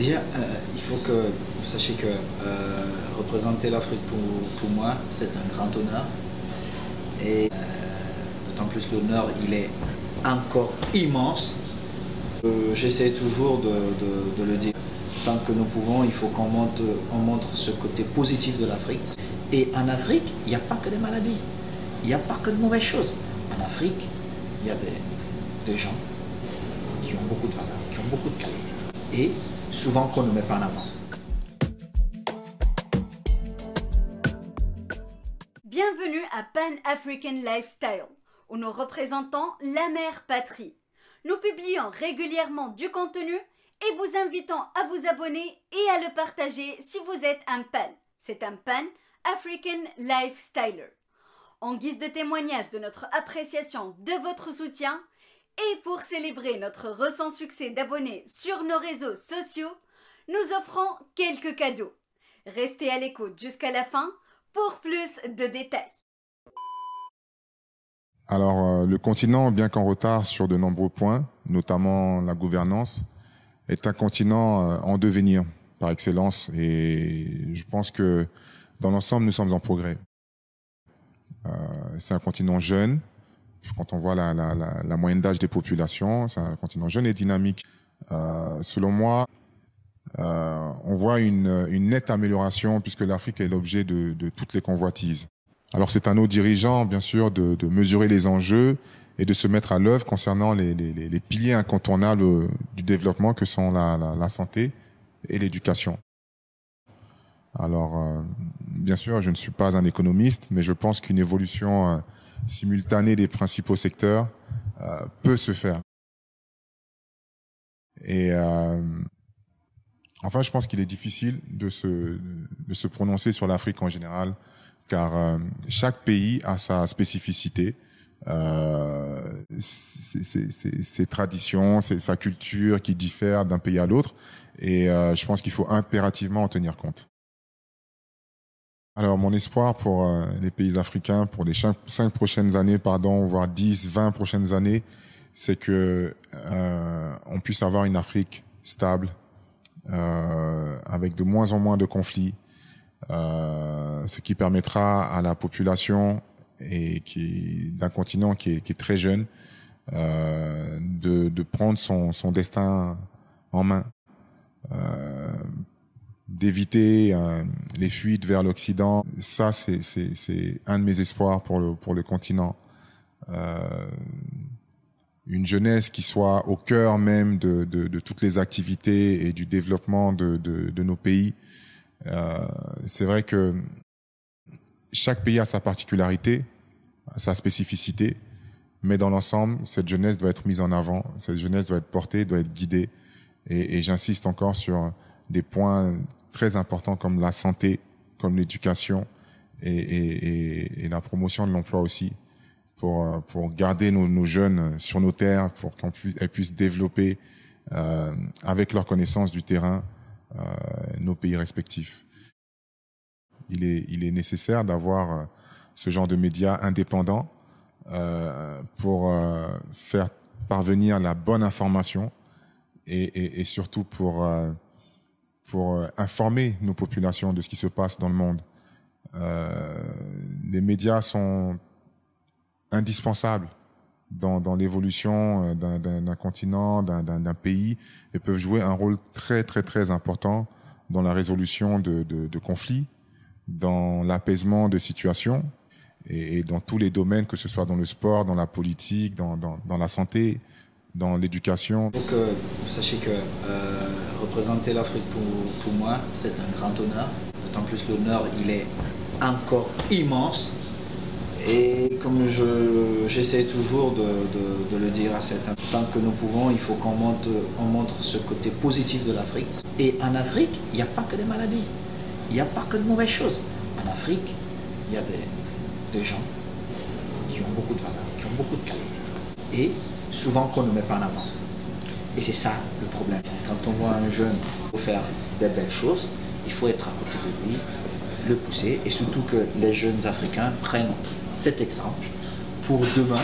Déjà, euh, il faut que vous sachiez que euh, représenter l'Afrique pour, moi, c'est un grand honneur. Et euh, d'autant plus l'honneur, il est encore immense. J'essaie toujours de, le dire. Tant que nous pouvons, il faut qu'on montre, on montre ce côté positif de l'Afrique. Et en Afrique, il n'y a pas que des maladies. Il n'y a pas que de mauvaises choses. En Afrique, il y a des, des gens qui ont beaucoup de valeur, qui ont beaucoup de qualité. Et souvent qu'on ne met pas en avant. Bienvenue à Pan African Lifestyle, où nous représentons la mère patrie. Nous publions régulièrement du contenu et vous invitons à vous abonner et à le partager si vous êtes un PAN. C'est un PAN African Lifestyler. En guise de témoignage de notre appréciation de votre soutien, et pour célébrer notre récent succès d'abonnés sur nos réseaux sociaux, nous offrons quelques cadeaux. Restez à l'écoute jusqu'à la fin pour plus de détails. Alors, euh, le continent, bien qu'en retard sur de nombreux points, notamment la gouvernance, est un continent euh, en devenir par excellence et je pense que dans l'ensemble, nous sommes en progrès. Euh, c'est un continent jeune, quand on voit la, la, la, la moyenne d'âge des populations, c'est un continent jeune et dynamique. Euh, selon moi, euh, on voit une, une, nette amélioration puisque l'Afrique est l'objet de, de, toutes les convoitises. Alors c'est à nos dirigeants, bien sûr, de, de, mesurer les enjeux et de se mettre à l'œuvre concernant les, les, les, piliers incontournables du développement que sont la, la santé et l'éducation. Alors, euh, bien sûr, je ne suis pas un économiste, mais je pense qu'une évolution euh, simultanée des principaux secteurs euh, peut se faire. Et enfin, je pense qu'il est difficile de se, de se prononcer sur l'Afrique en général, car chaque pays a sa spécificité, euh, ses, ses, ses, traditions, sa culture qui diffèrent d'un pays à l'autre, et je pense qu'il faut impérativement en tenir compte. Alors mon espoir pour euh, les pays africains pour les cinq prochaines années, pardon, voire 10, 20 prochaines années, c'est que euh, on puisse avoir une Afrique stable, euh, avec de moins en moins de conflits, ce qui permettra à la population et qui d'un continent qui est, très jeune de, prendre son, destin en main d'éviter euh, les fuites vers l'Occident. Ça, c'est un de mes espoirs pour le, pour le continent. Euh, une jeunesse qui soit au cœur même de, de, toutes les activités et du développement de, de nos pays. Euh, c'est vrai que chaque pays a sa particularité, sa spécificité, mais dans l'ensemble, cette jeunesse doit être mise en avant, cette jeunesse doit être portée, doit être guidée. Et j'insiste encore sur des points très importants comme la santé, comme l'éducation et, la promotion de l'emploi aussi, pour, pour garder nos, jeunes sur nos terres, pour qu'elles puissent, développer euh, avec leur connaissance du terrain euh, nos pays respectifs. Il est, il est nécessaire d'avoir euh, ce genre de médias indépendants euh, pour euh, faire parvenir la bonne information et, surtout pour euh, pour euh, informer nos populations de ce qui se passe dans le monde. Euh, les médias sont indispensables dans, l'évolution euh, d'un continent, d'un pays, et peuvent jouer un rôle très très très important dans la résolution de, conflits, dans l'apaisement de situations, et, dans tous les domaines, que ce soit dans le sport, dans la politique, dans la santé, dans l'éducation. Donc, euh, vous sachez que euh, représenter l'Afrique pour, moi, c'est un grand honneur. D'autant plus l'honneur, il est encore immense. Et comme j'essaie toujours de, le dire à certains, tant que nous pouvons, il faut qu'on montre, on montre ce côté positif de l'Afrique. Et en Afrique, il n'y a pas que des maladies. Il n'y a pas que de mauvaises choses. En Afrique, il y a des, des gens qui ont beaucoup de valeur, qui ont beaucoup de qualité. Et souvent qu'on ne met pas en avant. Et c'est ça le problème. Quand on voit un jeune faire des belles choses, il faut être à côté de lui, le pousser, et surtout que les jeunes Africains prennent cet exemple pour demain,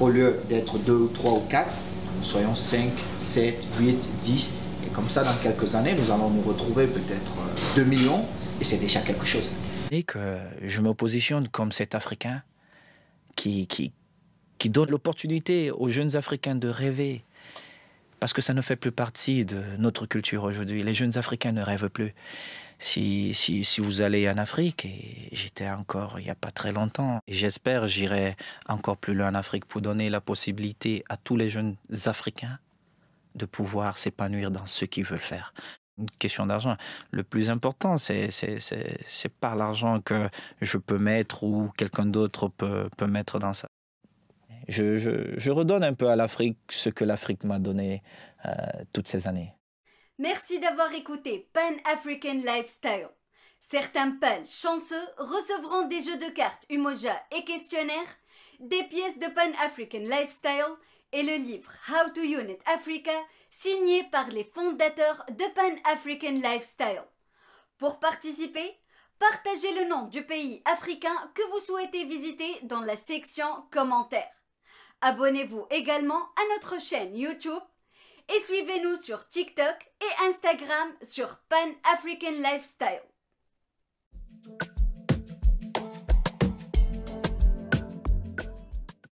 au lieu d'être deux, trois ou quatre, nous soyons 5, 7, 8, 10, et Comme ça, dans quelques années, nous allons nous retrouver peut-être 2 millions et c'est déjà quelque chose. Et que je me positionne comme cet Africain qui, qui donne l'opportunité aux jeunes Africains de rêver. Parce que ça ne fait plus partie de notre culture aujourd'hui. Les jeunes Africains ne rêvent plus. Si, si, si vous allez en Afrique, et j'étais encore il n'y a pas très longtemps, et j'espère j'irai encore plus loin en Afrique pour donner la possibilité à tous les jeunes Africains de pouvoir s'épanouir dans ce qu'ils veulent faire une question d'argent. Le plus important, c'est pas l'argent que je peux mettre ou quelqu'un d'autre peut, peut mettre dans ça. Je, redonne un peu à l'Afrique ce que l'Afrique m'a donné euh, toutes ces années. Merci d'avoir écouté Pan African Lifestyle. Certains pals chanceux recevront des jeux de cartes Umoja et questionnaires, des pièces de Pan African Lifestyle et le livre How to Unite Africa signé par les fondateurs de Pan African Lifestyle. Pour participer, partagez le nom du pays africain que vous souhaitez visiter dans la section commentaires. Abonnez-vous également à notre chaîne YouTube et suivez-nous sur TikTok et Instagram sur Pan African Lifestyle.